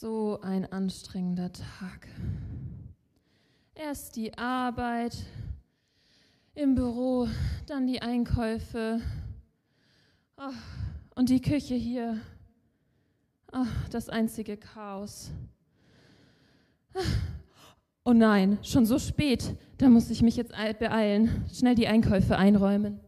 So ein anstrengender Tag. Erst die Arbeit im Büro, dann die Einkäufe oh, und die Küche hier. Oh, das einzige Chaos. Oh nein, schon so spät. Da muss ich mich jetzt beeilen. Schnell die Einkäufe einräumen.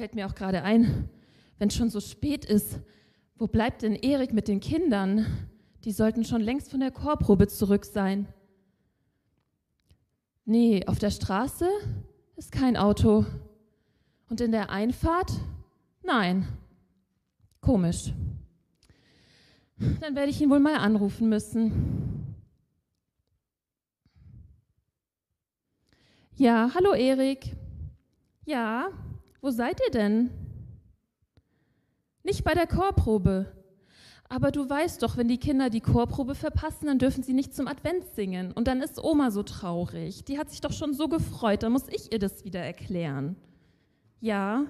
Fällt mir auch gerade ein, wenn es schon so spät ist, wo bleibt denn Erik mit den Kindern? Die sollten schon längst von der Chorprobe zurück sein. Nee, auf der Straße ist kein Auto. Und in der Einfahrt? Nein. Komisch. Dann werde ich ihn wohl mal anrufen müssen. Ja, hallo Erik. Ja, wo seid ihr denn? Nicht bei der Chorprobe. Aber du weißt doch, wenn die Kinder die Chorprobe verpassen, dann dürfen sie nicht zum Advent singen. Und dann ist Oma so traurig. Die hat sich doch schon so gefreut. Dann muss ich ihr das wieder erklären. Ja.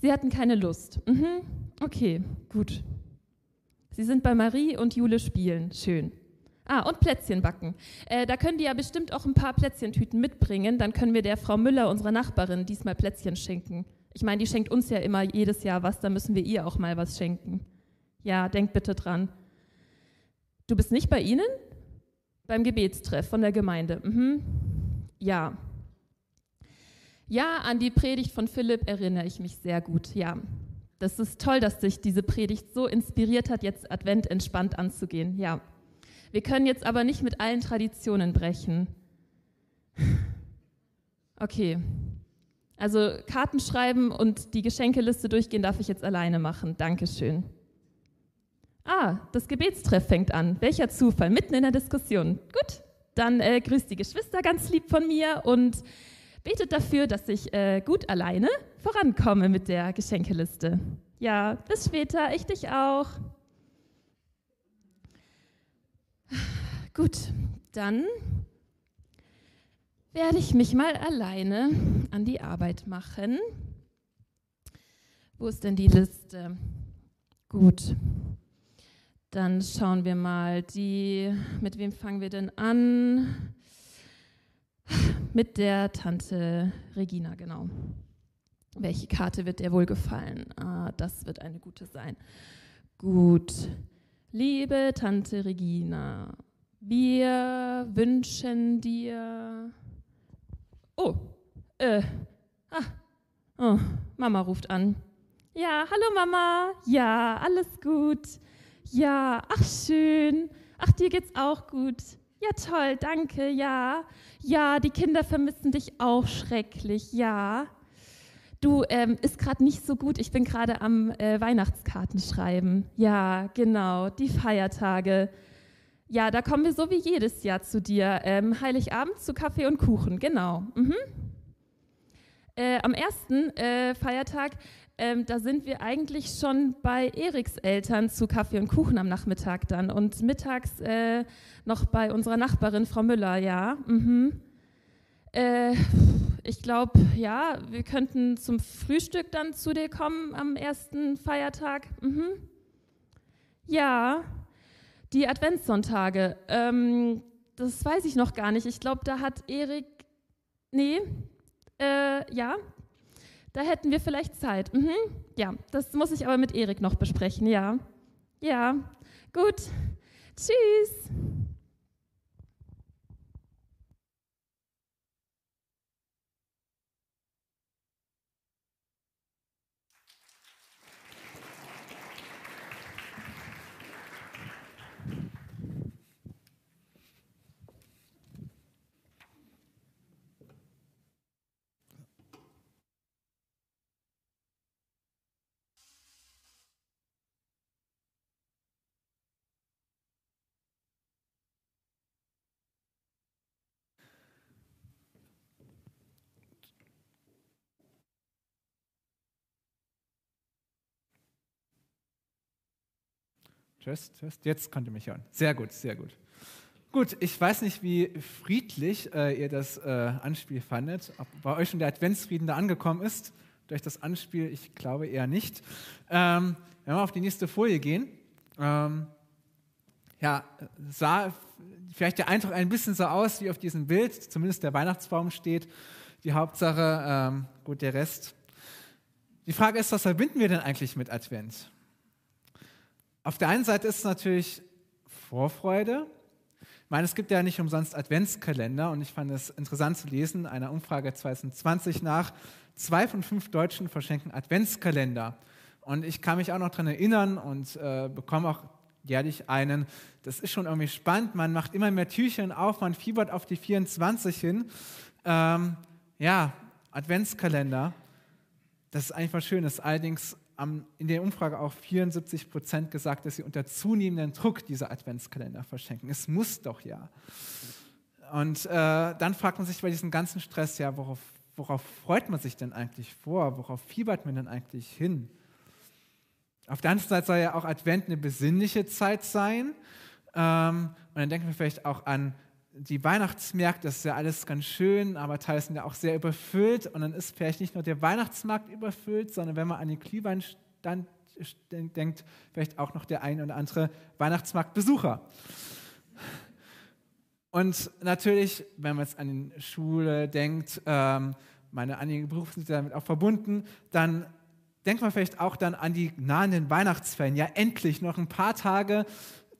Sie hatten keine Lust. Mhm. Okay, gut. Sie sind bei Marie und Jule spielen. Schön. Ah, und Plätzchen backen. Äh, da können die ja bestimmt auch ein paar Plätzchentüten mitbringen. Dann können wir der Frau Müller, unserer Nachbarin, diesmal Plätzchen schenken. Ich meine, die schenkt uns ja immer jedes Jahr was, da müssen wir ihr auch mal was schenken. Ja, denk bitte dran. Du bist nicht bei Ihnen? Beim Gebetstreff von der Gemeinde. Mhm. Ja. Ja, an die Predigt von Philipp erinnere ich mich sehr gut. Ja. Das ist toll, dass sich diese Predigt so inspiriert hat, jetzt Advent entspannt anzugehen. Ja. Wir können jetzt aber nicht mit allen Traditionen brechen. Okay. Also Karten schreiben und die Geschenkeliste durchgehen darf ich jetzt alleine machen. Dankeschön. Ah, das Gebetstreff fängt an. Welcher Zufall, mitten in der Diskussion. Gut, dann äh, grüßt die Geschwister ganz lieb von mir und betet dafür, dass ich äh, gut alleine vorankomme mit der Geschenkeliste. Ja, bis später, ich dich auch. Gut, dann werde ich mich mal alleine an die Arbeit machen. Wo ist denn die Liste? Gut. Dann schauen wir mal, die, mit wem fangen wir denn an? Mit der Tante Regina, genau. Welche Karte wird dir wohl gefallen? Ah, das wird eine gute sein. Gut. Liebe Tante Regina, wir wünschen dir. Oh, äh, ah, oh, Mama ruft an. Ja, hallo Mama. Ja, alles gut. Ja, ach schön. Ach, dir geht's auch gut. Ja, toll, danke, ja. Ja, die Kinder vermissen dich auch schrecklich, ja. Du, ähm, ist gerade nicht so gut. Ich bin gerade am äh, Weihnachtskarten schreiben. Ja, genau, die Feiertage. Ja, da kommen wir so wie jedes Jahr zu dir. Ähm, Heiligabend zu Kaffee und Kuchen, genau. Mhm. Äh, am ersten äh, Feiertag ähm, da sind wir eigentlich schon bei Eriks Eltern zu Kaffee und Kuchen am Nachmittag dann und mittags äh, noch bei unserer Nachbarin Frau Müller, ja. Mhm. Äh, ich glaube, ja, wir könnten zum Frühstück dann zu dir kommen am ersten Feiertag. Mhm. Ja, die Adventssonntage. Ähm, das weiß ich noch gar nicht. Ich glaube, da hat Erik. Nee, äh, ja, da hätten wir vielleicht Zeit. Mhm. Ja, das muss ich aber mit Erik noch besprechen. Ja. Ja. Gut. Tschüss. Tschüss, tschüss. Jetzt könnt ihr mich hören. Sehr gut, sehr gut. Gut, ich weiß nicht, wie friedlich äh, ihr das äh, Anspiel fandet, ob bei euch schon der Adventsfrieden da angekommen ist durch das Anspiel. Ich glaube eher nicht. Ähm, wenn wir auf die nächste Folie gehen, ähm, ja, sah vielleicht der Eindruck ein bisschen so aus wie auf diesem Bild, zumindest der Weihnachtsbaum steht. Die Hauptsache, ähm, gut, der Rest. Die Frage ist, was verbinden wir denn eigentlich mit Advent? Auf der einen Seite ist es natürlich Vorfreude. Ich meine, es gibt ja nicht umsonst Adventskalender und ich fand es interessant zu lesen, einer Umfrage 2020 nach, zwei von fünf Deutschen verschenken Adventskalender. Und ich kann mich auch noch daran erinnern und äh, bekomme auch jährlich einen. Das ist schon irgendwie spannend. Man macht immer mehr Türchen auf, man fiebert auf die 24 hin. Ähm, ja, Adventskalender. Das ist einfach schön. Das ist allerdings in der Umfrage auch 74 Prozent gesagt, dass sie unter zunehmendem Druck diese Adventskalender verschenken. Es muss doch ja. Und äh, dann fragt man sich bei diesem ganzen Stress, ja, worauf, worauf freut man sich denn eigentlich vor? Worauf fiebert man denn eigentlich hin? Auf der anderen Seite soll ja auch Advent eine besinnliche Zeit sein. Ähm, und dann denken wir vielleicht auch an die Weihnachtsmärkte, das ist ja alles ganz schön, aber teils sind ja auch sehr überfüllt. Und dann ist vielleicht nicht nur der Weihnachtsmarkt überfüllt, sondern wenn man an den Glühweinstand denkt, vielleicht auch noch der ein oder andere Weihnachtsmarktbesucher. Und natürlich, wenn man jetzt an die Schule denkt, ähm, meine einigen Berufe sind damit auch verbunden, dann denkt man vielleicht auch dann an die nahenden Weihnachtsferien. Ja, endlich noch ein paar Tage,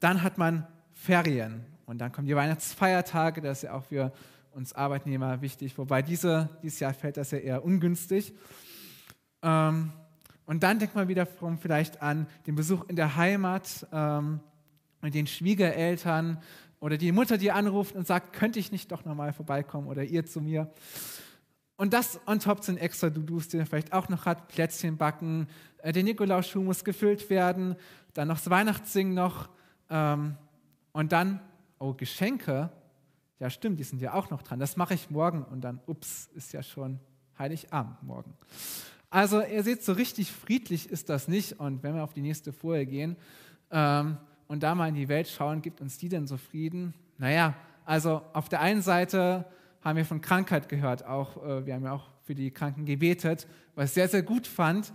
dann hat man Ferien. Und dann kommen die Weihnachtsfeiertage, das ist ja auch für uns Arbeitnehmer wichtig, wobei diese, dieses Jahr fällt das ja eher ungünstig. Ähm, und dann denkt man wiederum vielleicht an den Besuch in der Heimat ähm, mit den Schwiegereltern oder die Mutter, die anruft und sagt, könnte ich nicht doch nochmal vorbeikommen oder ihr zu mir. Und das on top sind extra Dudus, die vielleicht auch noch hat, Plätzchen backen, äh, der Nikolausschuh muss gefüllt werden, dann noch das Weihnachtssingen noch ähm, und dann, oh, Geschenke, ja stimmt, die sind ja auch noch dran, das mache ich morgen und dann, ups, ist ja schon Heiligabend morgen. Also ihr seht, so richtig friedlich ist das nicht und wenn wir auf die nächste Folie gehen ähm, und da mal in die Welt schauen, gibt uns die denn so Frieden? Naja, also auf der einen Seite haben wir von Krankheit gehört. Auch, äh, wir haben ja auch für die Kranken gebetet, was ich sehr, sehr gut fand.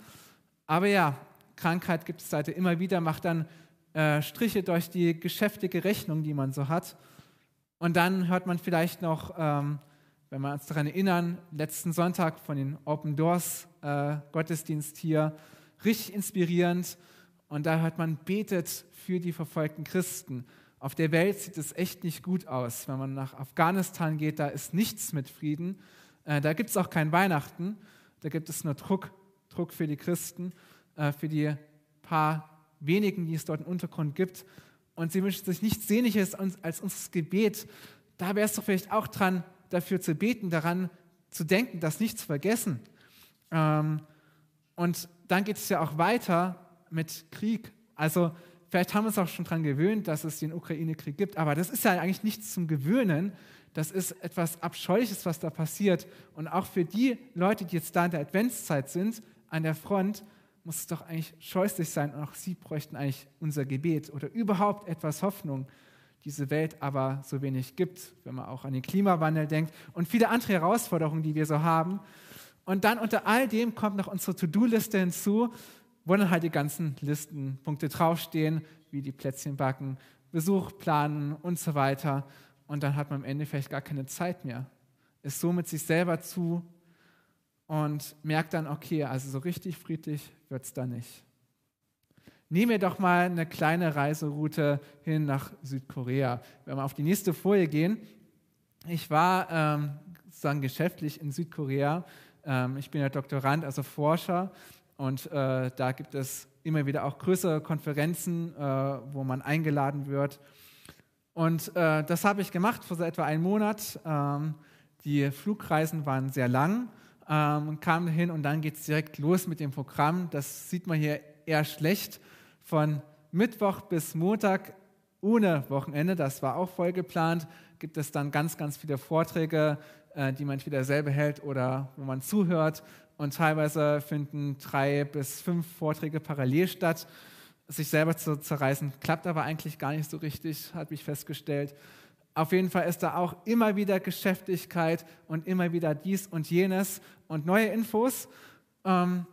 Aber ja, Krankheit gibt es seitdem immer wieder, macht dann äh, Striche durch die geschäftige Rechnung, die man so hat. Und dann hört man vielleicht noch, ähm, wenn wir uns daran erinnern, letzten Sonntag von den Open Doors äh, Gottesdienst hier, richtig inspirierend. Und da hört man, betet für die verfolgten Christen. Auf der Welt sieht es echt nicht gut aus. Wenn man nach Afghanistan geht, da ist nichts mit Frieden. Äh, da gibt es auch kein Weihnachten. Da gibt es nur Druck, Druck für die Christen, äh, für die paar wenigen, die es dort im Untergrund gibt. Und sie wünschen sich nichts Sehnliches als unser Gebet. Da wäre es doch vielleicht auch dran, dafür zu beten, daran zu denken, das nicht zu vergessen. Ähm, und dann geht es ja auch weiter mit Krieg. Also Vielleicht haben wir uns auch schon daran gewöhnt, dass es den Ukraine-Krieg gibt, aber das ist ja eigentlich nichts zum Gewöhnen. Das ist etwas Abscheuliches, was da passiert. Und auch für die Leute, die jetzt da in der Adventszeit sind, an der Front, muss es doch eigentlich scheußlich sein. Und auch sie bräuchten eigentlich unser Gebet oder überhaupt etwas Hoffnung, diese Welt aber so wenig gibt, wenn man auch an den Klimawandel denkt und viele andere Herausforderungen, die wir so haben. Und dann unter all dem kommt noch unsere To-Do-Liste hinzu wo dann halt die ganzen Listenpunkte draufstehen, wie die Plätzchen backen, Besuch planen und so weiter. Und dann hat man am Ende vielleicht gar keine Zeit mehr. Ist so mit sich selber zu und merkt dann, okay, also so richtig friedlich wird es da nicht. Nehmen wir doch mal eine kleine Reiseroute hin nach Südkorea. Wenn wir auf die nächste Folie gehen. Ich war ähm, sozusagen geschäftlich in Südkorea. Ähm, ich bin ja Doktorand, also Forscher und äh, da gibt es immer wieder auch größere Konferenzen, äh, wo man eingeladen wird. Und äh, das habe ich gemacht vor so etwa einem Monat. Ähm, die Flugreisen waren sehr lang ähm, kam hin und dann geht es direkt los mit dem Programm. Das sieht man hier eher schlecht. Von Mittwoch bis Montag ohne Wochenende, das war auch voll geplant, gibt es dann ganz, ganz viele Vorträge, äh, die man entweder selber hält oder wo man zuhört und teilweise finden drei bis fünf Vorträge parallel statt. sich selber zu zerreißen. Klappt aber eigentlich gar nicht so richtig, habe ich festgestellt. Auf jeden Fall ist da auch immer wieder Geschäftigkeit und immer wieder dies und jenes und neue Infos. Ähm,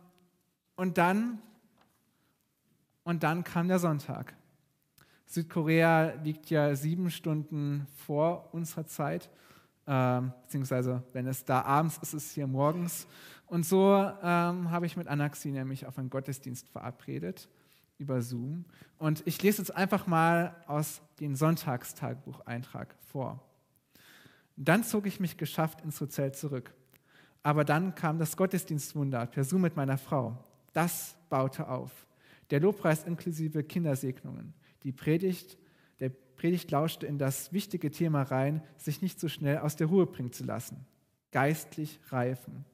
und dann, und dann kam der Sonntag. Südkorea liegt ja sieben Stunden vor unserer Zeit, ähm, beziehungsweise wenn es da abends ist, ist es hier morgens. Und so ähm, habe ich mit Anaxi nämlich auf einen Gottesdienst verabredet über Zoom. Und ich lese jetzt einfach mal aus dem Sonntagstagebucheintrag vor. Dann zog ich mich geschafft ins Hotel zurück. Aber dann kam das Gottesdienstwunder per Zoom mit meiner Frau. Das baute auf. Der Lobpreis inklusive Kindersegnungen. Die Predigt, der Predigt lauschte in das wichtige Thema rein, sich nicht so schnell aus der Ruhe bringen zu lassen. Geistlich reifen,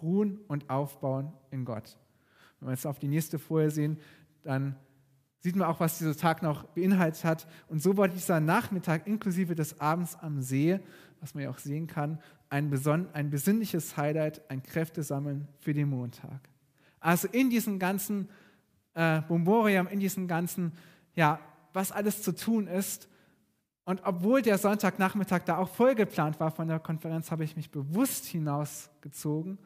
ruhen und aufbauen in Gott. Wenn wir jetzt auf die nächste Folie sehen, dann sieht man auch, was dieser Tag noch beinhaltet hat. Und so war dieser Nachmittag inklusive des Abends am See, was man ja auch sehen kann, ein, ein besinnliches Highlight, ein Kräftesammeln für den Montag. Also in diesem ganzen äh, Bomborium, in diesem ganzen, ja, was alles zu tun ist. Und obwohl der Sonntagnachmittag da auch voll geplant war von der Konferenz, habe ich mich bewusst hinausgezogen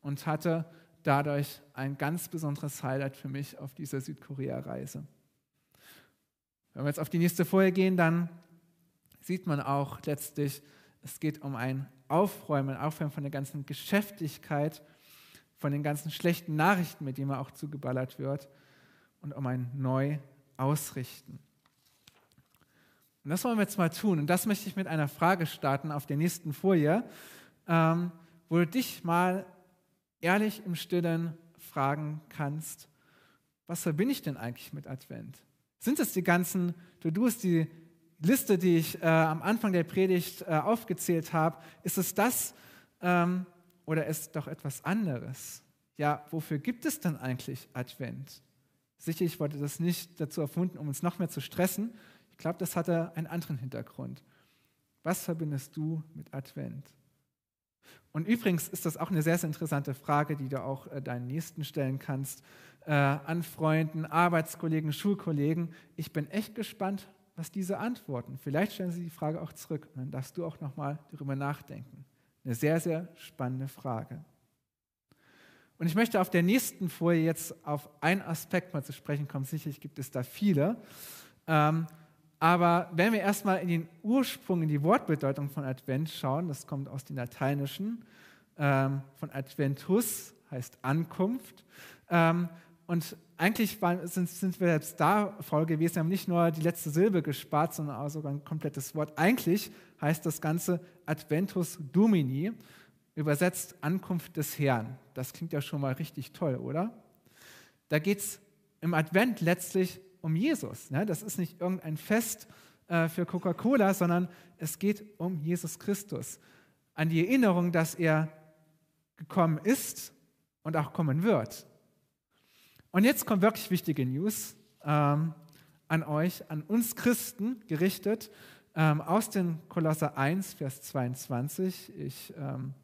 und hatte dadurch ein ganz besonderes Highlight für mich auf dieser Südkorea-Reise. Wenn wir jetzt auf die nächste Folie gehen, dann sieht man auch letztlich, es geht um ein Aufräumen, Aufräumen von der ganzen Geschäftigkeit, von den ganzen schlechten Nachrichten, mit denen man auch zugeballert wird, und um ein Neu-Ausrichten. Und das wollen wir jetzt mal tun. Und das möchte ich mit einer Frage starten auf der nächsten Folie, ähm, wo du dich mal ehrlich im Stillen fragen kannst, was verbinde ich denn eigentlich mit Advent? Sind es die ganzen To-Dos, die Liste, die ich äh, am Anfang der Predigt äh, aufgezählt habe? Ist es das ähm, oder ist doch etwas anderes? Ja, wofür gibt es denn eigentlich Advent? Sicherlich wurde das nicht dazu erfunden, um uns noch mehr zu stressen. Ich glaube, das hatte einen anderen Hintergrund. Was verbindest du mit Advent? Und übrigens ist das auch eine sehr, sehr interessante Frage, die du auch äh, deinen Nächsten stellen kannst, äh, an Freunden, Arbeitskollegen, Schulkollegen. Ich bin echt gespannt, was diese antworten. Vielleicht stellen sie die Frage auch zurück und dann darfst du auch nochmal darüber nachdenken. Eine sehr, sehr spannende Frage. Und ich möchte auf der nächsten Folie jetzt auf einen Aspekt mal zu sprechen kommen. Sicherlich gibt es da viele. Ähm, aber wenn wir erstmal in den Ursprung, in die Wortbedeutung von Advent schauen, das kommt aus dem Lateinischen, ähm, von Adventus heißt Ankunft. Ähm, und eigentlich waren, sind, sind, wir jetzt da faul gewesen, wir haben nicht nur die letzte Silbe gespart, sondern auch sogar ein komplettes Wort. Eigentlich heißt das Ganze Adventus Domini, übersetzt Ankunft des Herrn. Das klingt ja schon mal richtig toll, oder? Da geht es im Advent letztlich um Jesus. Ne? Das ist nicht irgendein Fest äh, für Coca-Cola, sondern es geht um Jesus Christus. An die Erinnerung, dass er gekommen ist und auch kommen wird. Und jetzt kommt wirklich wichtige News ähm, an euch, an uns Christen gerichtet, ähm, aus den Kolosser 1, Vers 22. Ich ähm,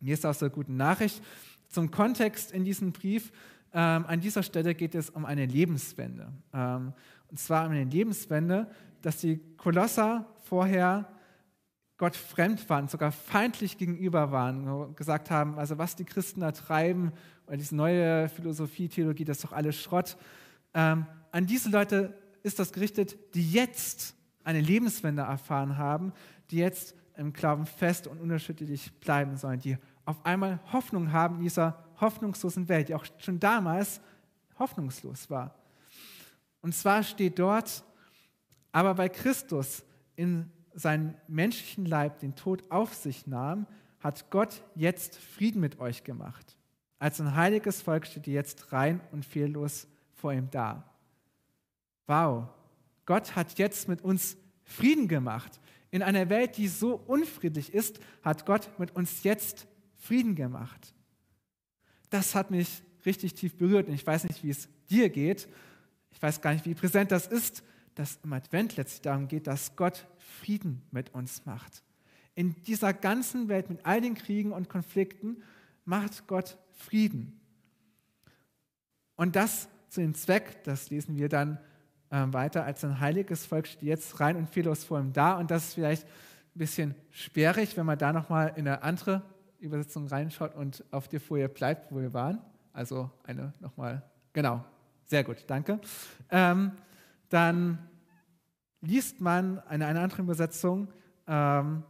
lese aus der guten Nachricht. Zum Kontext in diesem Brief ähm, an dieser Stelle geht es um eine Lebenswende. Ähm, und zwar um eine Lebenswende, dass die Kolosser vorher Gott fremd waren, sogar feindlich gegenüber waren, gesagt haben, also was die Christen da treiben, oder diese neue Philosophie, Theologie, das ist doch alles Schrott. Ähm, an diese Leute ist das gerichtet, die jetzt eine Lebenswende erfahren haben, die jetzt im Glauben fest und unerschütterlich bleiben sollen, die auf einmal Hoffnung haben in dieser hoffnungslosen Welt, die auch schon damals hoffnungslos war. Und zwar steht dort, aber weil Christus in seinen menschlichen Leib den Tod auf sich nahm, hat Gott jetzt Frieden mit euch gemacht. Als ein heiliges Volk steht ihr jetzt rein und fehllos vor ihm da. Wow, Gott hat jetzt mit uns Frieden gemacht. In einer Welt, die so unfriedlich ist, hat Gott mit uns jetzt Frieden gemacht das hat mich richtig tief berührt. Und ich weiß nicht, wie es dir geht. Ich weiß gar nicht, wie präsent das ist, dass im Advent letztlich darum geht, dass Gott Frieden mit uns macht. In dieser ganzen Welt mit all den Kriegen und Konflikten macht Gott Frieden. Und das zu dem Zweck, das lesen wir dann äh, weiter, als ein heiliges Volk steht jetzt rein und fehllos vor ihm da. Und das ist vielleicht ein bisschen sperrig, wenn man da nochmal in eine andere Übersetzung reinschaut und auf der Folie bleibt, wo wir waren. Also eine nochmal, genau, sehr gut, danke. Ähm, dann liest man in einer anderen Übersetzung, ähm,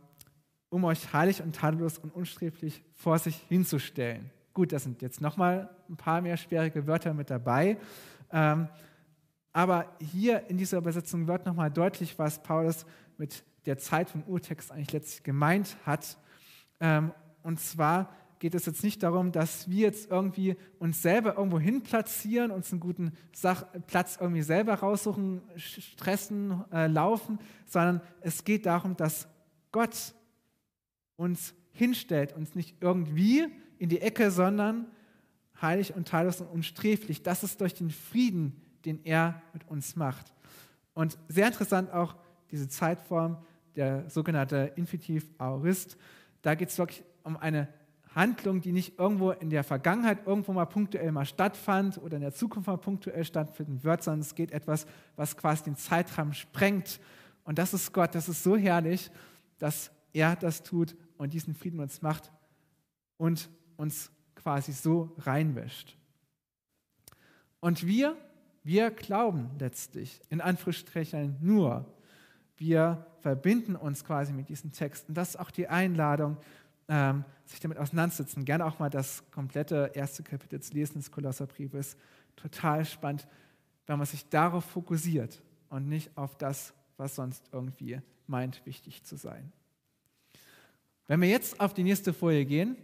um euch heilig und tadellos und unsträflich vor sich hinzustellen. Gut, da sind jetzt nochmal ein paar mehr schwierige Wörter mit dabei. Ähm, aber hier in dieser Übersetzung wird nochmal deutlich, was Paulus mit der Zeit vom Urtext eigentlich letztlich gemeint hat. Ähm, und zwar geht es jetzt nicht darum, dass wir jetzt irgendwie uns selber irgendwo hin platzieren, uns einen guten Sach Platz irgendwie selber raussuchen, stressen, äh, laufen, sondern es geht darum, dass Gott uns hinstellt, uns nicht irgendwie in die Ecke, sondern heilig und teillos und unsträflich. Das ist durch den Frieden, den er mit uns macht. Und sehr interessant auch diese Zeitform, der sogenannte Infinitiv Aorist. Da geht es wirklich um eine Handlung, die nicht irgendwo in der Vergangenheit irgendwo mal punktuell mal stattfand oder in der Zukunft mal punktuell stattfinden wird, sondern es geht etwas, was quasi den Zeitrahmen sprengt. Und das ist Gott, das ist so herrlich, dass er das tut und diesen Frieden uns macht und uns quasi so reinwäscht. Und wir, wir glauben letztlich, in Anführungsstrichen nur, wir verbinden uns quasi mit diesen Texten. Das ist auch die Einladung, ähm, sich damit auseinandersetzen. Gerne auch mal das komplette erste Kapitel zu lesen des Kolosserbriefes. Total spannend, wenn man sich darauf fokussiert und nicht auf das, was sonst irgendwie meint, wichtig zu sein. Wenn wir jetzt auf die nächste Folie gehen,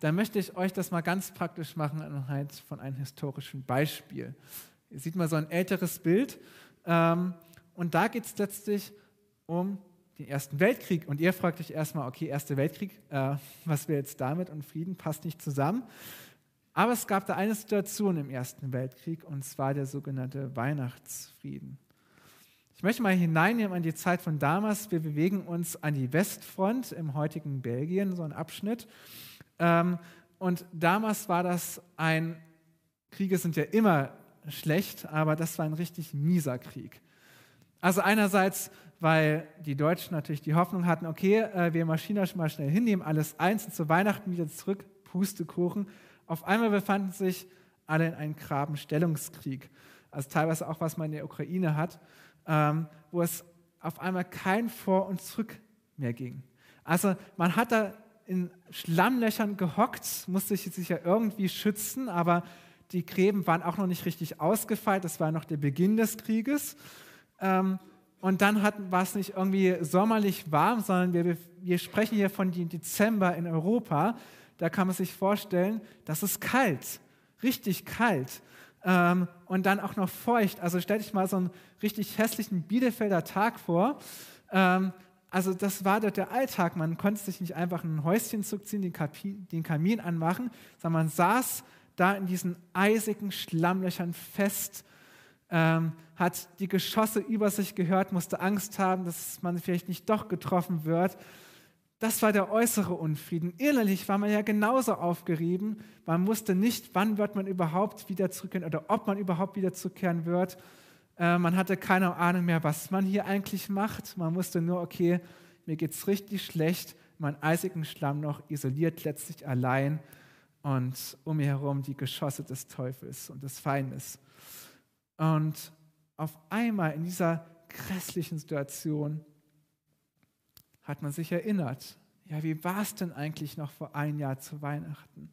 dann möchte ich euch das mal ganz praktisch machen anhand von einem historischen Beispiel. Ihr seht mal so ein älteres Bild ähm, und da geht es letztlich um den Ersten Weltkrieg. Und ihr fragt euch erstmal, okay, Erster Weltkrieg, äh, was wäre jetzt damit und Frieden passt nicht zusammen. Aber es gab da eine Situation im Ersten Weltkrieg und zwar der sogenannte Weihnachtsfrieden. Ich möchte mal hineinnehmen an die Zeit von damals. Wir bewegen uns an die Westfront im heutigen Belgien, so ein Abschnitt. Ähm, und damals war das ein, Kriege sind ja immer schlecht, aber das war ein richtig mieser Krieg. Also einerseits weil die Deutschen natürlich die Hoffnung hatten, okay, äh, wir marschieren das mal schnell hin, nehmen alles eins und zu Weihnachten wieder zurück, Pustekuchen. Auf einmal befanden sich alle in einem Grabenstellungskrieg. Also teilweise auch, was man in der Ukraine hat, ähm, wo es auf einmal kein Vor und Zurück mehr ging. Also man hat da in Schlammlöchern gehockt, musste sich ja irgendwie schützen, aber die Gräben waren auch noch nicht richtig ausgefeilt. Das war noch der Beginn des Krieges. Ähm, und dann war es nicht irgendwie sommerlich warm, sondern wir, wir sprechen hier von Dezember in Europa. Da kann man sich vorstellen, das ist kalt, richtig kalt. Ähm, und dann auch noch feucht. Also stell dich mal so einen richtig hässlichen Bielefelder Tag vor. Ähm, also das war dort der Alltag. Man konnte sich nicht einfach ein Häuschen zurückziehen, den, Kamin, den Kamin anmachen, sondern man saß da in diesen eisigen Schlammlöchern fest ähm, hat die Geschosse über sich gehört, musste Angst haben, dass man vielleicht nicht doch getroffen wird. Das war der äußere Unfrieden. Innerlich war man ja genauso aufgerieben. Man wusste nicht, wann wird man überhaupt wieder zurückkehren oder ob man überhaupt wieder zurückkehren wird. Äh, man hatte keine Ahnung mehr, was man hier eigentlich macht. Man wusste nur, okay, mir geht es richtig schlecht. Mein eisigen Schlamm noch isoliert letztlich allein und um mir herum die Geschosse des Teufels und des Feindes. Und auf einmal in dieser grässlichen Situation hat man sich erinnert, ja, wie war es denn eigentlich noch vor ein Jahr zu Weihnachten?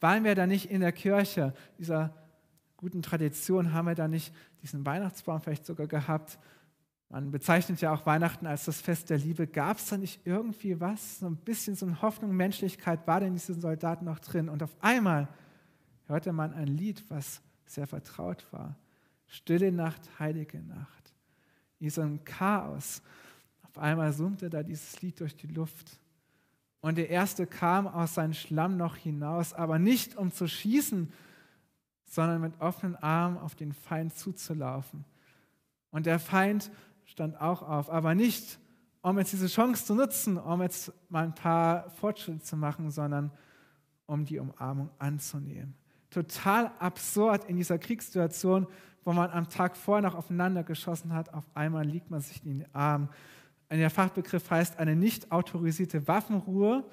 Waren wir da nicht in der Kirche, dieser guten Tradition, haben wir da nicht diesen Weihnachtsbaum vielleicht sogar gehabt? Man bezeichnet ja auch Weihnachten als das Fest der Liebe. Gab es da nicht irgendwie was? So ein bisschen so eine Hoffnung, Menschlichkeit war denn in diesen Soldaten noch drin? Und auf einmal hörte man ein Lied, was sehr vertraut war. Stille Nacht, heilige Nacht. In so einem Chaos. Auf einmal summte da dieses Lied durch die Luft. Und der Erste kam aus seinem Schlamm noch hinaus, aber nicht um zu schießen, sondern mit offenen Armen auf den Feind zuzulaufen. Und der Feind stand auch auf, aber nicht, um jetzt diese Chance zu nutzen, um jetzt mal ein paar Fortschritte zu machen, sondern um die Umarmung anzunehmen. Total absurd in dieser Kriegssituation, wo man am Tag vorher noch aufeinander geschossen hat. Auf einmal liegt man sich in den Arm. Der Fachbegriff heißt eine nicht autorisierte Waffenruhe.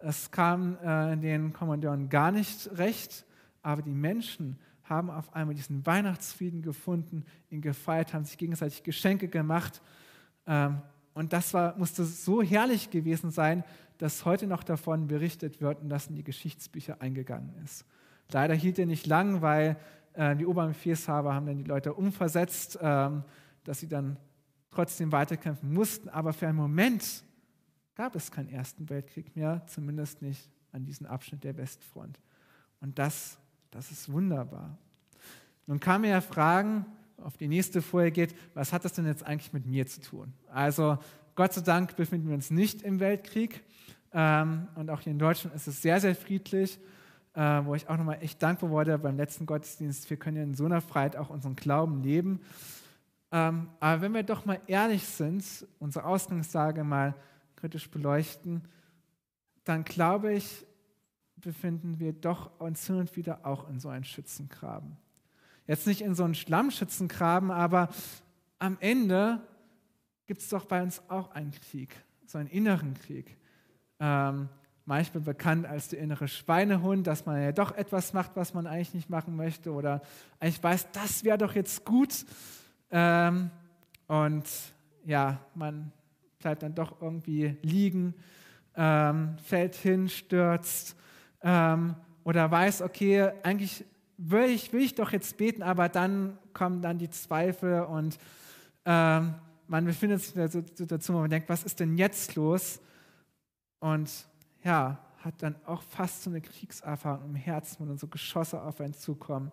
Es kam äh, den Kommandeuren gar nicht recht, aber die Menschen haben auf einmal diesen Weihnachtsfrieden gefunden, ihn gefeiert, haben sich gegenseitig Geschenke gemacht. Ähm, und das war, musste so herrlich gewesen sein, dass heute noch davon berichtet wird und das in die Geschichtsbücher eingegangen ist. Leider hielt er nicht lang, weil äh, die Oberbefehlshaber haben dann die Leute umversetzt, ähm, dass sie dann trotzdem weiterkämpfen mussten. Aber für einen Moment gab es keinen Ersten Weltkrieg mehr, zumindest nicht an diesem Abschnitt der Westfront. Und das, das ist wunderbar. Nun kann man ja fragen, auf die nächste Folie geht, was hat das denn jetzt eigentlich mit mir zu tun? Also Gott sei Dank befinden wir uns nicht im Weltkrieg ähm, und auch hier in Deutschland ist es sehr, sehr friedlich, äh, wo ich auch nochmal echt dankbar wurde beim letzten Gottesdienst. Wir können ja in so einer Freiheit auch unseren Glauben leben. Ähm, aber wenn wir doch mal ehrlich sind, unsere Ausgangslage mal kritisch beleuchten, dann glaube ich, befinden wir doch uns hin und wieder auch in so einen Schützengraben. Jetzt nicht in so einen Schlammschützengraben, aber am Ende gibt es doch bei uns auch einen Krieg, so einen inneren Krieg. Ähm, manchmal bekannt als der innere Schweinehund, dass man ja doch etwas macht, was man eigentlich nicht machen möchte oder eigentlich weiß, das wäre doch jetzt gut. Ähm, und ja, man bleibt dann doch irgendwie liegen, ähm, fällt hin, stürzt ähm, oder weiß, okay, eigentlich will ich, will ich doch jetzt beten, aber dann kommen dann die Zweifel und ähm, man befindet sich in der Situation, wo man denkt, was ist denn jetzt los? Und ja, hat dann auch fast so eine Kriegserfahrung im Herzen, wenn dann so Geschosse auf einen zukommen.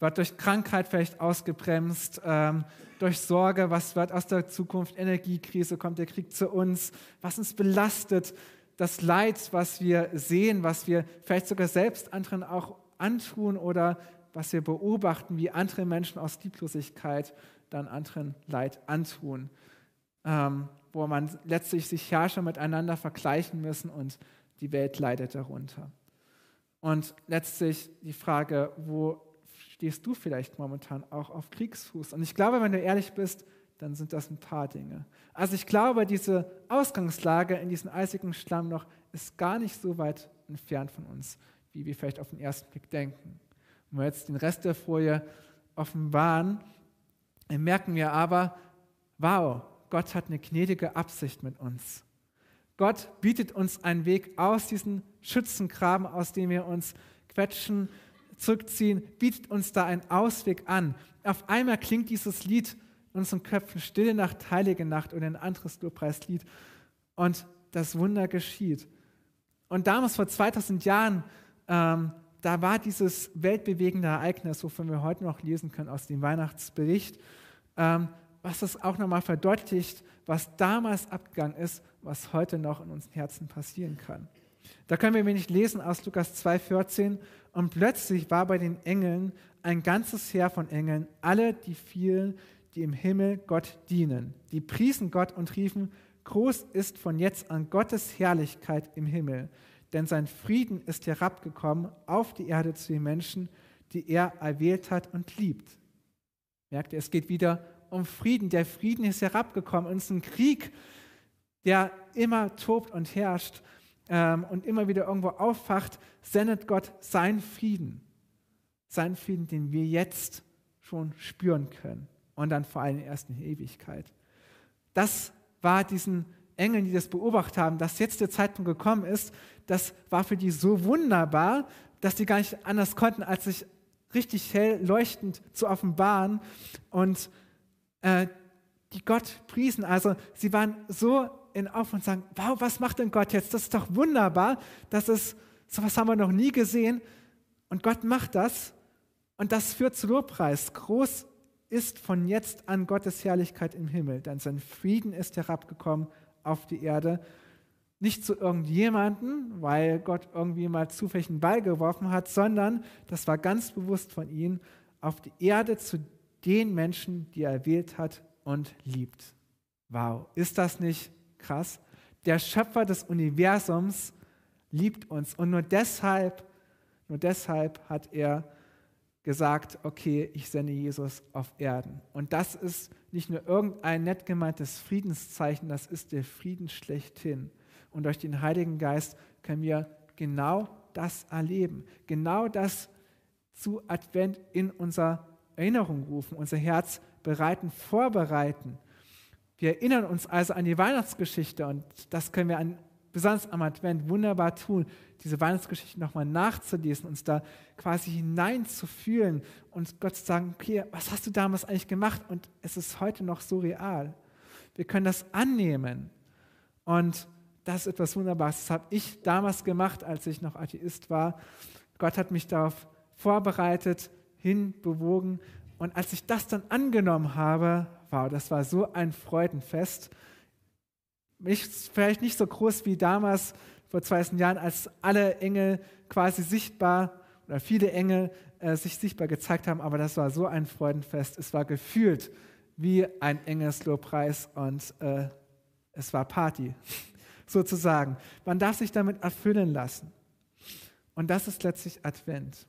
Wird durch Krankheit vielleicht ausgebremst, ähm, durch Sorge, was wird aus der Zukunft, Energiekrise, kommt der Krieg zu uns, was uns belastet, das Leid, was wir sehen, was wir vielleicht sogar selbst anderen auch antun oder was wir beobachten, wie andere Menschen aus Lieblosigkeit dann anderen Leid antun. Ähm, wo man letztlich sich Herrscher miteinander vergleichen müssen und die Welt leidet darunter. Und letztlich die Frage, wo stehst du vielleicht momentan auch auf Kriegsfuß? Und ich glaube, wenn du ehrlich bist, dann sind das ein paar Dinge. Also ich glaube, diese Ausgangslage in diesem eisigen Schlamm noch ist gar nicht so weit entfernt von uns, wie wir vielleicht auf den ersten Blick denken. Wenn wir jetzt den Rest der Folie offenbaren, merken wir aber, wow, Gott hat eine gnädige Absicht mit uns. Gott bietet uns einen Weg aus diesem Schützengraben, aus dem wir uns quetschen, zurückziehen, bietet uns da einen Ausweg an. Auf einmal klingt dieses Lied in unseren Köpfen Stille Nacht, Heilige Nacht oder ein anderes Lobpreislied und das Wunder geschieht. Und damals vor 2000 Jahren, ähm, da war dieses weltbewegende Ereignis, wovon wir heute noch lesen können aus dem Weihnachtsbericht, ähm, was das auch nochmal verdeutlicht, was damals abgegangen ist, was heute noch in unseren Herzen passieren kann. Da können wir wenig lesen aus Lukas 2,14. Und plötzlich war bei den Engeln ein ganzes Heer von Engeln, alle die vielen, die im Himmel Gott dienen. Die priesen Gott und riefen, groß ist von jetzt an Gottes Herrlichkeit im Himmel, denn sein Frieden ist herabgekommen auf die Erde zu den Menschen, die er erwählt hat und liebt. Merkt ihr, es geht wieder um Frieden. Der Frieden ist herabgekommen. Und es ist ein Krieg, der immer tobt und herrscht ähm, und immer wieder irgendwo aufwacht, sendet Gott seinen Frieden. Seinen Frieden, den wir jetzt schon spüren können. Und dann vor allem erst in Ewigkeit. Das war diesen Engeln, die das beobachtet haben, dass jetzt der Zeitpunkt gekommen ist, das war für die so wunderbar, dass die gar nicht anders konnten, als sich richtig hell leuchtend zu offenbaren und äh, die Gott priesen. Also sie waren so in Auf und sagen, wow, was macht denn Gott jetzt? Das ist doch wunderbar. Das ist, sowas haben wir noch nie gesehen. Und Gott macht das. Und das führt zu Lobpreis. Groß ist von jetzt an Gottes Herrlichkeit im Himmel, denn sein Frieden ist herabgekommen auf die Erde. Nicht zu irgendjemanden, weil Gott irgendwie mal zufällig einen Ball geworfen hat, sondern das war ganz bewusst von ihm auf die Erde zu den Menschen, die er erwählt hat und liebt. Wow, ist das nicht krass? Der Schöpfer des Universums liebt uns und nur deshalb, Nur deshalb hat er gesagt, okay, ich sende Jesus auf Erden. Und das ist nicht nur irgendein nett gemeintes Friedenszeichen, das ist der Frieden schlechthin. Und durch den Heiligen Geist können wir genau das erleben, genau das zu Advent in unser Erinnerung rufen, unser Herz bereiten, vorbereiten. Wir erinnern uns also an die Weihnachtsgeschichte und das können wir an, besonders am Advent wunderbar tun, diese Weihnachtsgeschichte nochmal nachzulesen, uns da quasi hineinzufühlen und Gott zu sagen, okay, was hast du damals eigentlich gemacht? Und es ist heute noch so real. Wir können das annehmen. Und das ist etwas Wunderbares. Das habe ich damals gemacht, als ich noch Atheist war. Gott hat mich darauf vorbereitet, hinbewogen. Und als ich das dann angenommen habe, wow, das war so ein Freudenfest. Nicht, vielleicht nicht so groß wie damals, vor 2000 Jahren, als alle Engel quasi sichtbar oder viele Engel äh, sich sichtbar gezeigt haben, aber das war so ein Freudenfest. Es war gefühlt wie ein Engelslobpreis und äh, es war Party, sozusagen. Man darf sich damit erfüllen lassen. Und das ist letztlich Advent.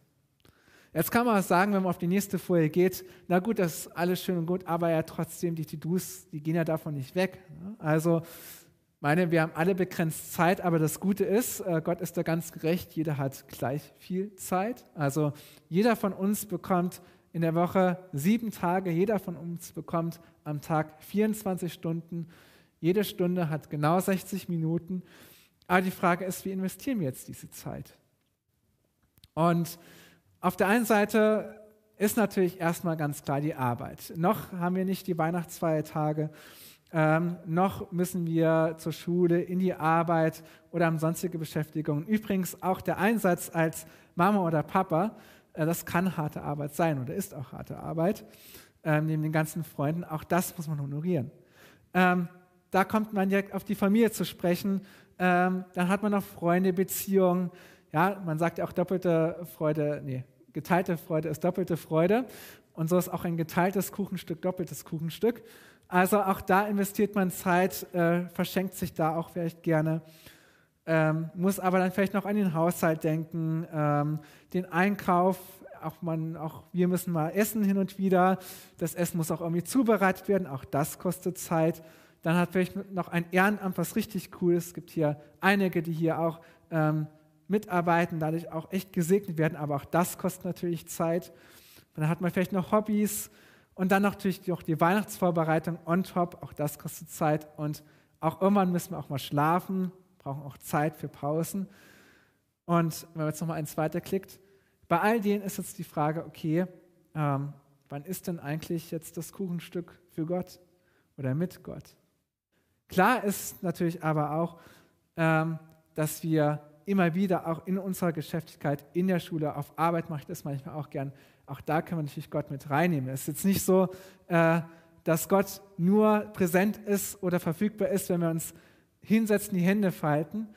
Jetzt kann man auch sagen, wenn man auf die nächste Folie geht, na gut, das ist alles schön und gut, aber ja trotzdem, die To-Dos, die gehen ja davon nicht weg. Also meine, wir haben alle begrenzt Zeit, aber das Gute ist, äh, Gott ist da ganz gerecht, jeder hat gleich viel Zeit. Also jeder von uns bekommt in der Woche sieben Tage, jeder von uns bekommt am Tag 24 Stunden. Jede Stunde hat genau 60 Minuten. Aber die Frage ist, wie investieren wir jetzt diese Zeit? Und auf der einen Seite ist natürlich erstmal ganz klar die Arbeit. Noch haben wir nicht die Weihnachtsfeiertage. Ähm, noch müssen wir zur Schule, in die Arbeit oder an sonstige Beschäftigungen. Übrigens auch der Einsatz als Mama oder Papa, äh, das kann harte Arbeit sein oder ist auch harte Arbeit, ähm, neben den ganzen Freunden. Auch das muss man honorieren. Ähm, da kommt man direkt auf die Familie zu sprechen. Ähm, dann hat man noch Freunde, Beziehungen. Ja, man sagt ja auch doppelte Freude, nee, geteilte Freude ist doppelte Freude. Und so ist auch ein geteiltes Kuchenstück doppeltes Kuchenstück. Also auch da investiert man Zeit, äh, verschenkt sich da auch vielleicht gerne, ähm, muss aber dann vielleicht noch an den Haushalt denken, ähm, den Einkauf. Auch, man, auch wir müssen mal essen hin und wieder. Das Essen muss auch irgendwie zubereitet werden. Auch das kostet Zeit. Dann hat vielleicht noch ein Ehrenamt, was richtig cool ist. Es gibt hier einige, die hier auch ähm, mitarbeiten, dadurch auch echt gesegnet werden. Aber auch das kostet natürlich Zeit. Dann hat man vielleicht noch Hobbys und dann natürlich noch die Weihnachtsvorbereitung on top, auch das kostet Zeit. Und auch irgendwann müssen wir auch mal schlafen, brauchen auch Zeit für Pausen. Und wenn man jetzt nochmal eins weiterklickt, bei all denen ist jetzt die Frage, okay, ähm, wann ist denn eigentlich jetzt das Kuchenstück für Gott oder mit Gott? Klar ist natürlich aber auch, ähm, dass wir immer wieder auch in unserer Geschäftigkeit, in der Schule, auf Arbeit mache ich das manchmal auch gern, auch da können wir natürlich Gott mit reinnehmen. Es ist jetzt nicht so, äh, dass Gott nur präsent ist oder verfügbar ist, wenn wir uns hinsetzen, die Hände falten.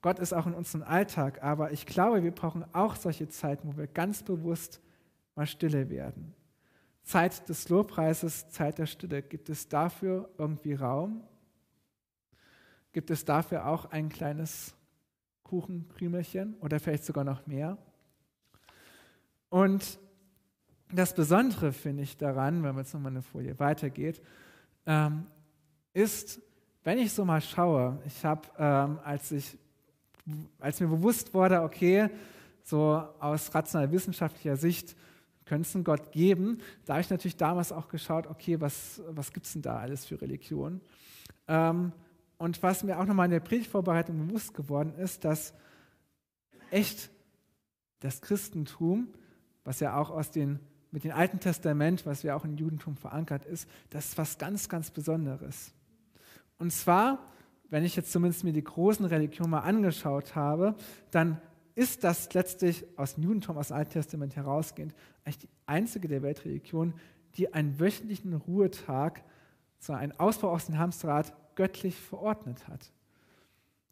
Gott ist auch in unserem Alltag, aber ich glaube, wir brauchen auch solche Zeiten, wo wir ganz bewusst mal stille werden. Zeit des Lobpreises, Zeit der Stille. Gibt es dafür irgendwie Raum? Gibt es dafür auch ein kleines Kuchenkrümelchen oder vielleicht sogar noch mehr? Und das Besondere finde ich daran, wenn man jetzt nochmal eine Folie weitergeht, ähm, ist, wenn ich so mal schaue, ich habe, ähm, als als mir bewusst wurde, okay, so aus rationaler wissenschaftlicher Sicht könnte es einen Gott geben, da habe ich natürlich damals auch geschaut, okay, was, was gibt es denn da alles für Religionen? Ähm, und was mir auch nochmal in der Predigtvorbereitung bewusst geworden ist, dass echt das Christentum, was ja auch aus den mit dem Alten Testament, was ja auch im Judentum verankert ist, das ist was ganz, ganz Besonderes. Und zwar, wenn ich jetzt zumindest mir die großen Religionen mal angeschaut habe, dann ist das letztlich aus dem Judentum, aus dem Alten Testament herausgehend, eigentlich die einzige der Weltreligionen, die einen wöchentlichen Ruhetag, so einen Ausbau aus dem Hamsterrad, göttlich verordnet hat.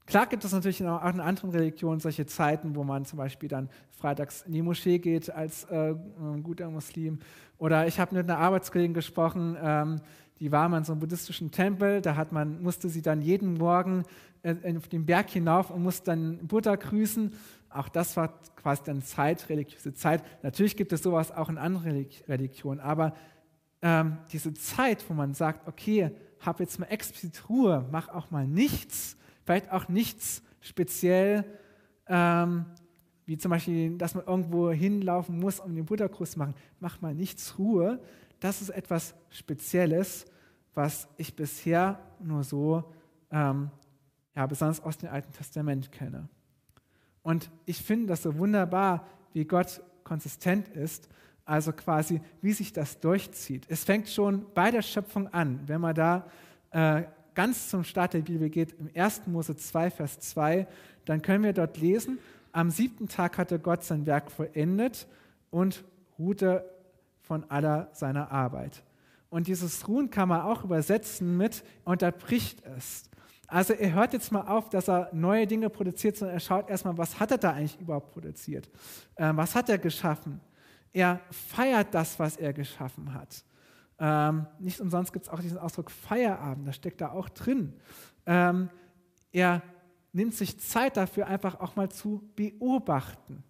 Klar gibt es natürlich auch in anderen Religionen solche Zeiten, wo man zum Beispiel dann freitags in die Moschee geht als äh, guter Muslim. Oder ich habe mit einer Arbeitskollegin gesprochen, ähm, die war mal in so einem buddhistischen Tempel, da hat man, musste sie dann jeden Morgen äh, auf den Berg hinauf und musste dann Buddha grüßen. Auch das war quasi dann Zeit, religiöse Zeit. Natürlich gibt es sowas auch in anderen Religionen, aber ähm, diese Zeit, wo man sagt, okay, hab jetzt mal explizit Ruhe, mach auch mal nichts, vielleicht auch nichts speziell, ähm, wie zum Beispiel, dass man irgendwo hinlaufen muss, um den Butterkruß zu machen, mach mal nichts Ruhe. Das ist etwas Spezielles, was ich bisher nur so, ähm, ja, besonders aus dem Alten Testament kenne. Und ich finde das so wunderbar, wie Gott konsistent ist, also quasi, wie sich das durchzieht. Es fängt schon bei der Schöpfung an, wenn man da äh, ganz zum Start der Bibel geht, im 1. Mose 2, Vers 2, dann können wir dort lesen, am siebten Tag hatte Gott sein Werk vollendet und ruhte von aller seiner Arbeit. Und dieses Ruhen kann man auch übersetzen mit unterbricht es. Also er hört jetzt mal auf, dass er neue Dinge produziert, sondern er schaut erstmal, was hat er da eigentlich überhaupt produziert? Ähm, was hat er geschaffen? Er feiert das, was er geschaffen hat. Ähm, nicht umsonst gibt es auch diesen Ausdruck Feierabend, das steckt da auch drin. Ähm, er nimmt sich Zeit dafür, einfach auch mal zu beobachten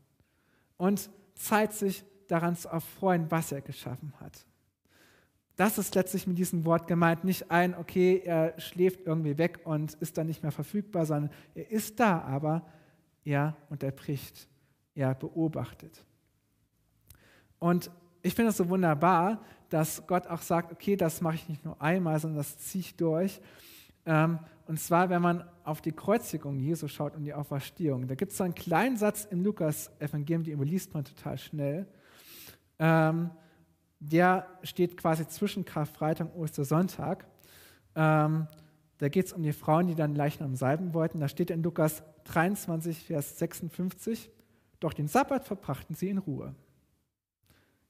und Zeit, sich daran zu erfreuen, was er geschaffen hat. Das ist letztlich mit diesem Wort gemeint. Nicht ein, okay, er schläft irgendwie weg und ist dann nicht mehr verfügbar, sondern er ist da, aber er unterbricht, er beobachtet. Und ich finde es so wunderbar, dass Gott auch sagt, okay, das mache ich nicht nur einmal, sondern das ziehe ich durch. Ähm, und zwar, wenn man auf die Kreuzigung Jesu schaut und die Auferstehung. Da gibt es so einen kleinen Satz im Lukas-Evangelium, die überliest man total schnell. Ähm, der steht quasi zwischen Karfreitag und Ostersonntag. Ähm, da geht es um die Frauen, die dann Leichnam salben wollten. Da steht in Lukas 23, Vers 56, doch den Sabbat verbrachten sie in Ruhe.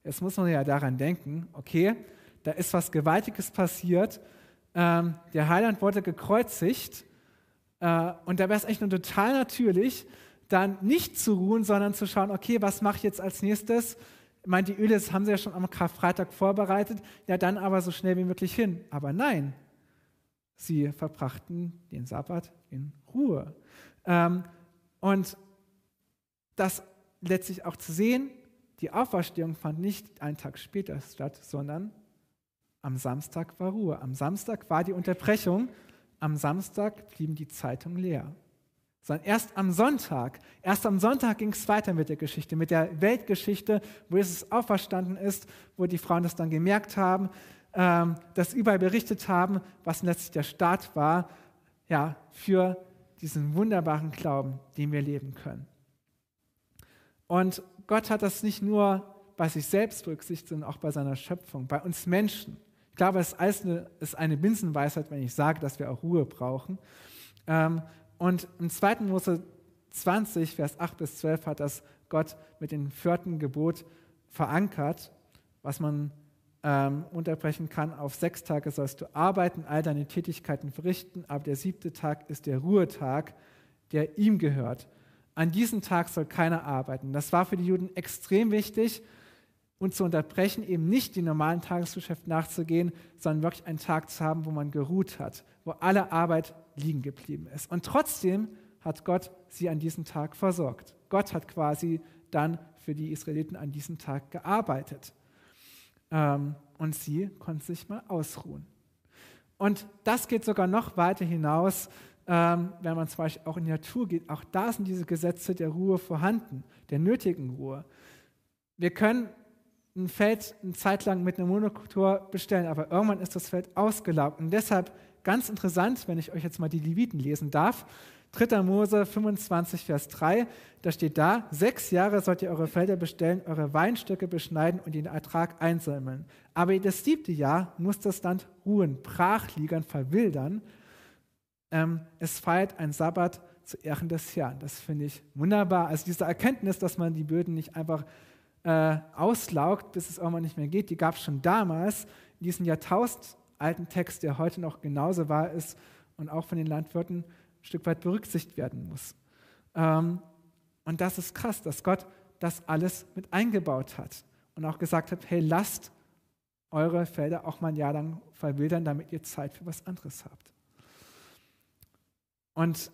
Jetzt muss man ja daran denken, okay, da ist was Gewaltiges passiert. Ähm, der Heiland wurde gekreuzigt. Äh, und da wäre es echt nur total natürlich, dann nicht zu ruhen, sondern zu schauen, okay, was mache ich jetzt als nächstes? Ich meine, die Öle haben sie ja schon am Karfreitag vorbereitet, ja dann aber so schnell wie möglich hin. Aber nein, sie verbrachten den Sabbat in Ruhe. Ähm, und das letztlich auch zu sehen, die Auferstehung fand nicht einen Tag später statt, sondern am Samstag war Ruhe. Am Samstag war die Unterbrechung. Am Samstag blieben die Zeitungen leer sondern erst am Sonntag, erst am Sonntag ging es weiter mit der Geschichte, mit der Weltgeschichte, wo Jesus auferstanden ist, wo die Frauen das dann gemerkt haben, ähm, das überall berichtet haben, was letztlich der Start war, ja, für diesen wunderbaren Glauben, den wir leben können. Und Gott hat das nicht nur bei sich selbst berücksichtigt, sondern auch bei seiner Schöpfung, bei uns Menschen. Ich glaube, es ist eine, Binsenweisheit, wenn ich sage, dass wir auch Ruhe brauchen. Ähm, und im 2. Mose 20, Vers 8 bis 12 hat das Gott mit dem vierten Gebot verankert, was man ähm, unterbrechen kann. Auf sechs Tage sollst du arbeiten, all deine Tätigkeiten verrichten, aber der siebte Tag ist der Ruhetag, der ihm gehört. An diesem Tag soll keiner arbeiten. Das war für die Juden extrem wichtig und zu unterbrechen, eben nicht die normalen Tagesgeschäft nachzugehen, sondern wirklich einen Tag zu haben, wo man geruht hat, wo alle Arbeit liegen geblieben ist. Und trotzdem hat Gott sie an diesem Tag versorgt. Gott hat quasi dann für die Israeliten an diesem Tag gearbeitet. Ähm, und sie konnten sich mal ausruhen. Und das geht sogar noch weiter hinaus, ähm, wenn man zum Beispiel auch in die Natur geht. Auch da sind diese Gesetze der Ruhe vorhanden, der nötigen Ruhe. Wir können ein Feld eine Zeit lang mit einer Monokultur bestellen, aber irgendwann ist das Feld ausgelaugt. Und deshalb ganz interessant, wenn ich euch jetzt mal die Leviten lesen darf. 3. Mose 25, Vers 3, da steht da, sechs Jahre sollt ihr eure Felder bestellen, eure Weinstöcke beschneiden und den Ertrag einsammeln. Aber das siebte Jahr muss das Land ruhen, brachliegern, verwildern. Ähm, es feiert ein Sabbat zu Ehren des Herrn. Das finde ich wunderbar. Also diese Erkenntnis, dass man die Böden nicht einfach äh, auslaugt, bis es irgendwann nicht mehr geht, die gab es schon damals in diesem Jahrtausend alten Text, der heute noch genauso wahr ist und auch von den Landwirten ein Stück weit berücksichtigt werden muss. Ähm, und das ist krass, dass Gott das alles mit eingebaut hat und auch gesagt hat, hey, lasst eure Felder auch mal ein Jahr lang verwildern, damit ihr Zeit für was anderes habt. Und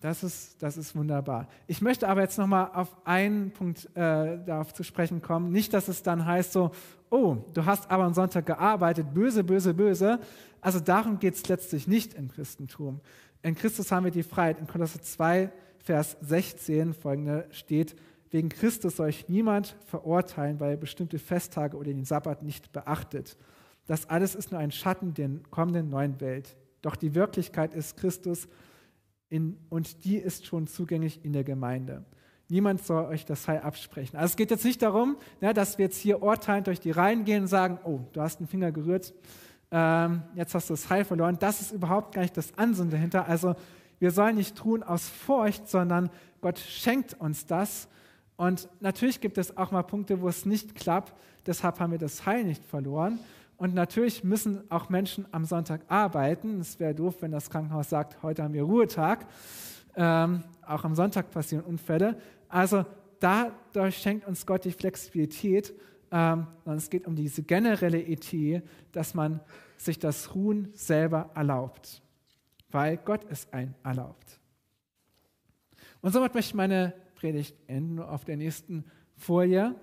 Das ist, das ist wunderbar. Ich möchte aber jetzt nochmal auf einen Punkt äh, darauf zu sprechen kommen. Nicht, dass es dann heißt so, oh, du hast aber am Sonntag gearbeitet, böse, böse, böse. Also darum geht es letztlich nicht im Christentum. In Christus haben wir die Freiheit. In Kolosser 2, Vers 16 folgende steht, wegen Christus soll euch niemand verurteilen, weil er bestimmte Festtage oder den Sabbat nicht beachtet. Das alles ist nur ein Schatten der kommenden neuen Welt. Doch die Wirklichkeit ist Christus in, und die ist schon zugänglich in der Gemeinde. Niemand soll euch das Heil absprechen. Also es geht jetzt nicht darum, ne, dass wir jetzt hier urteilend durch die Reihen gehen und sagen, oh, du hast den Finger gerührt, ähm, jetzt hast du das Heil verloren. Das ist überhaupt gar nicht das Ansinnen dahinter. Also wir sollen nicht tun aus Furcht, sondern Gott schenkt uns das. Und natürlich gibt es auch mal Punkte, wo es nicht klappt. Deshalb haben wir das Heil nicht verloren. Und natürlich müssen auch Menschen am Sonntag arbeiten. Es wäre doof, wenn das Krankenhaus sagt, heute haben wir Ruhetag. Ähm, auch am Sonntag passieren Unfälle. Also dadurch schenkt uns Gott die Flexibilität. Ähm, sondern es geht um diese generelle Idee, dass man sich das Ruhen selber erlaubt, weil Gott es ein erlaubt. Und somit möchte ich meine Predigt enden auf der nächsten Folie.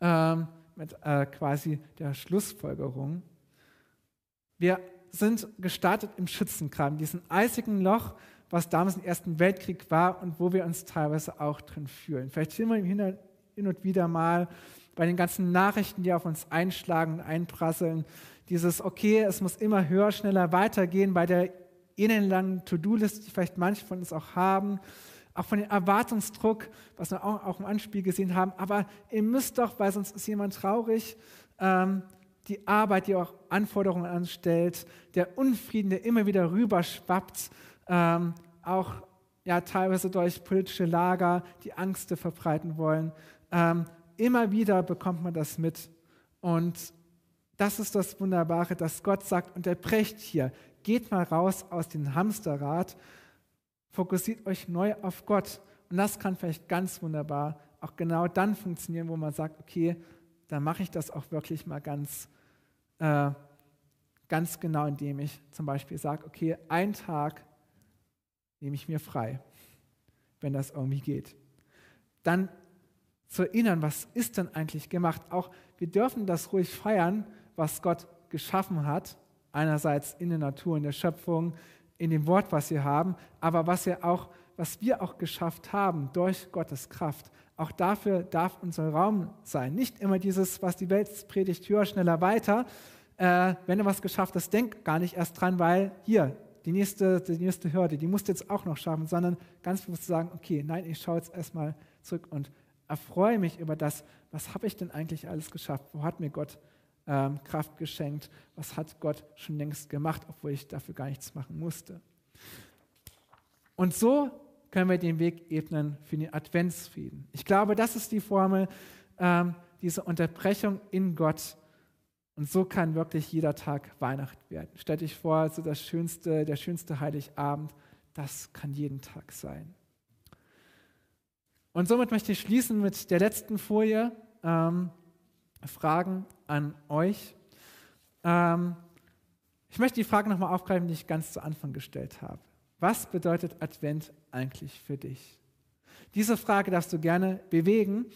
Ähm, mit äh, quasi der Schlussfolgerung. Wir sind gestartet im Schützengraben, diesem eisigen Loch, was damals im Ersten Weltkrieg war und wo wir uns teilweise auch drin fühlen. Vielleicht sehen wir hin und wieder mal bei den ganzen Nachrichten, die auf uns einschlagen, einprasseln, dieses, okay, es muss immer höher, schneller weitergehen bei der elendlangen To-Do-List, die vielleicht manche von uns auch haben auch von dem Erwartungsdruck, was wir auch, auch im Anspiel gesehen haben. Aber ihr müsst doch, weil sonst ist jemand traurig, ähm, die Arbeit, die auch Anforderungen anstellt, der Unfrieden, der immer wieder rüberschwappt, ähm, auch ja, teilweise durch politische Lager, die Angst verbreiten wollen. Ähm, immer wieder bekommt man das mit. Und das ist das Wunderbare, dass Gott sagt, unterbrecht hier, geht mal raus aus dem Hamsterrad Fokussiert euch neu auf Gott. Und das kann vielleicht ganz wunderbar auch genau dann funktionieren, wo man sagt, okay, dann mache ich das auch wirklich mal ganz, äh, ganz genau, indem ich zum Beispiel sage, okay, einen Tag nehme ich mir frei, wenn das irgendwie geht. Dann zu erinnern, was ist denn eigentlich gemacht? Auch wir dürfen das ruhig feiern, was Gott geschaffen hat. Einerseits in der Natur, in der Schöpfung, in dem Wort, was wir haben, aber was wir auch, was wir auch geschafft haben durch Gottes Kraft. Auch dafür darf unser Raum sein. Nicht immer dieses, was die Welt predigt, höher, schneller, weiter. Äh, wenn du was geschafft hast, denk gar nicht erst dran, weil hier, die nächste, die nächste Hürde, die musst du jetzt auch noch schaffen, sondern ganz bewusst sagen, okay, nein, ich schaue jetzt erstmal zurück und erfreue mich über das, was habe ich denn eigentlich alles geschafft? Wo hat mir Gott ähm, Kraft geschenkt. Was hat Gott schon längst gemacht, obwohl ich dafür gar nichts machen musste. Und so können wir den Weg ebnen für den Adventsfrieden. Ich glaube, das ist die Formel, ähm, diese Unterbrechung in Gott. Und so kann wirklich jeder Tag Weihnacht werden. Stell dich vor, so das schönste, der schönste Heiligabend, das kann jeden Tag sein. Und somit möchte ich schließen mit der letzten Folie. Ähm, Fragen an euch. Ähm, ich möchte die Frage nochmal aufgreifen, die ich ganz zu Anfang gestellt habe. Was bedeutet Advent eigentlich für dich? Diese Frage darfst du gerne bewegen.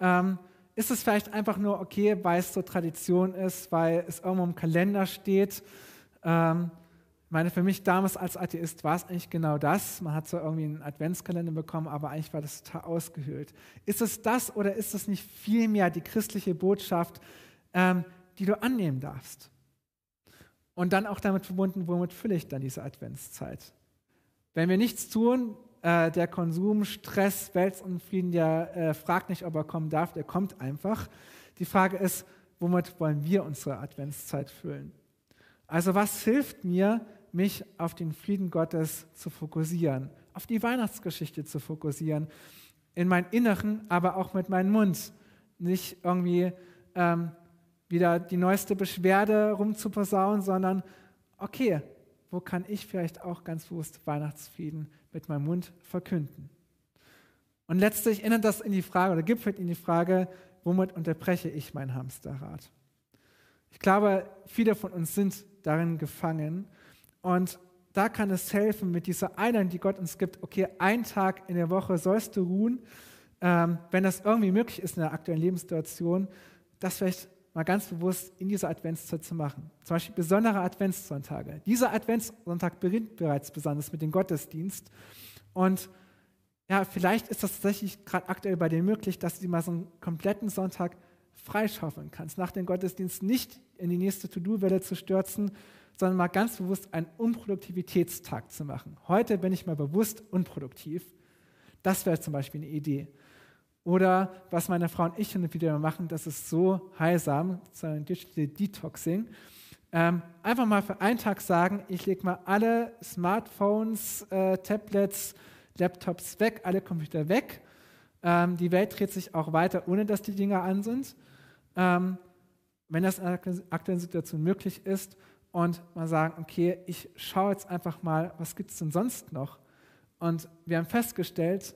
Ähm, ist es vielleicht einfach nur okay, weil es so Tradition ist, weil es irgendwo im Kalender steht? Ähm, ich meine, für mich damals als Atheist war es eigentlich genau das. Man hat so irgendwie einen Adventskalender bekommen, aber eigentlich war das total ausgehöhlt. Ist es das oder ist es nicht vielmehr die christliche Botschaft, ähm, die du annehmen darfst? Und dann auch damit verbunden, womit fülle ich dann diese Adventszeit? Wenn wir nichts tun, äh, der Konsum, Stress, Weltunfrieden, der äh, fragt nicht, ob er kommen darf, der kommt einfach. Die Frage ist, womit wollen wir unsere Adventszeit füllen? Also was hilft mir, mich auf den Frieden Gottes zu fokussieren, auf die Weihnachtsgeschichte zu fokussieren, in mein Inneren, aber auch mit meinem Mund. Nicht irgendwie ähm, wieder die neueste Beschwerde rumzuposaunen, sondern okay, wo kann ich vielleicht auch ganz bewusst Weihnachtsfrieden mit meinem Mund verkünden? Und letztlich erinnert das in die Frage oder gipfelt in die Frage, womit unterbreche ich mein Hamsterrad? Ich glaube, viele von uns sind darin gefangen, und da kann es helfen mit dieser Einheit, die Gott uns gibt. Okay, einen Tag in der Woche sollst du ruhen, ähm, wenn das irgendwie möglich ist in der aktuellen Lebenssituation, das vielleicht mal ganz bewusst in dieser Adventszeit zu machen. Zum Beispiel besondere Adventssonntage. Dieser Adventssonntag beginnt bereits besonders mit dem Gottesdienst. Und ja, vielleicht ist das tatsächlich gerade aktuell bei dir möglich, dass du mal so einen kompletten Sonntag freischaufeln kannst, nach dem Gottesdienst nicht in die nächste To-Do-Welle zu stürzen, sondern mal ganz bewusst einen Unproduktivitätstag zu machen. Heute bin ich mal bewusst unproduktiv. Das wäre zum Beispiel eine Idee. Oder was meine Frau und ich hin und wieder machen, das ist so heilsam, so ein Digital Detoxing. Ähm, einfach mal für einen Tag sagen, ich lege mal alle Smartphones, äh, Tablets, Laptops weg, alle Computer weg. Ähm, die Welt dreht sich auch weiter, ohne dass die Dinger an sind. Ähm, wenn das in der aktuellen Situation möglich ist und mal sagen, okay, ich schaue jetzt einfach mal, was gibt es denn sonst noch? Und wir haben festgestellt,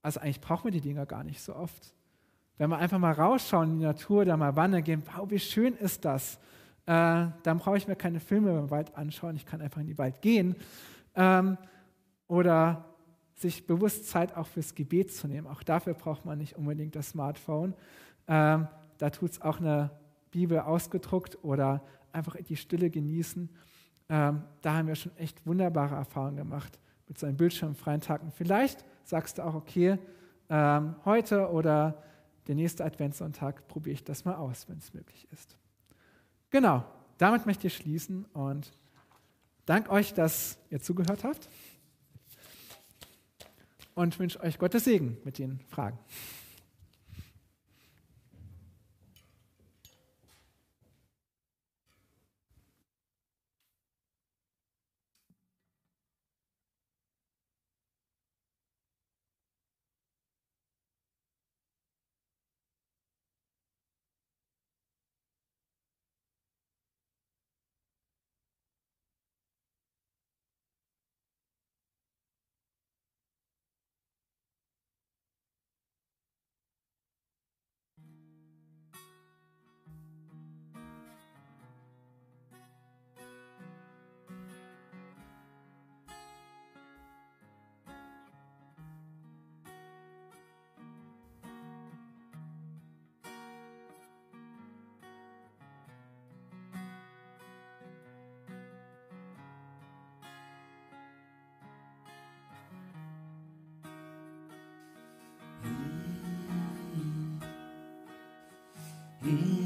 also eigentlich brauchen wir die Dinger gar nicht so oft. Wenn wir einfach mal rausschauen in die Natur, da mal wandern gehen, wow, wie schön ist das. Äh, dann brauche ich mir keine Filme im Wald anschauen, ich kann einfach in den Wald gehen. Ähm, oder sich bewusst Zeit auch fürs Gebet zu nehmen. Auch dafür braucht man nicht unbedingt das Smartphone. Ähm, da tut es auch eine Bibel ausgedruckt oder einfach die Stille genießen. Ähm, da haben wir schon echt wunderbare Erfahrungen gemacht mit so einem bildschirmfreien Tag. Und vielleicht sagst du auch, okay, ähm, heute oder der nächste Adventssonntag probiere ich das mal aus, wenn es möglich ist. Genau, damit möchte ich schließen und danke euch, dass ihr zugehört habt und wünsche euch Gottes Segen mit den Fragen. Mm-hmm.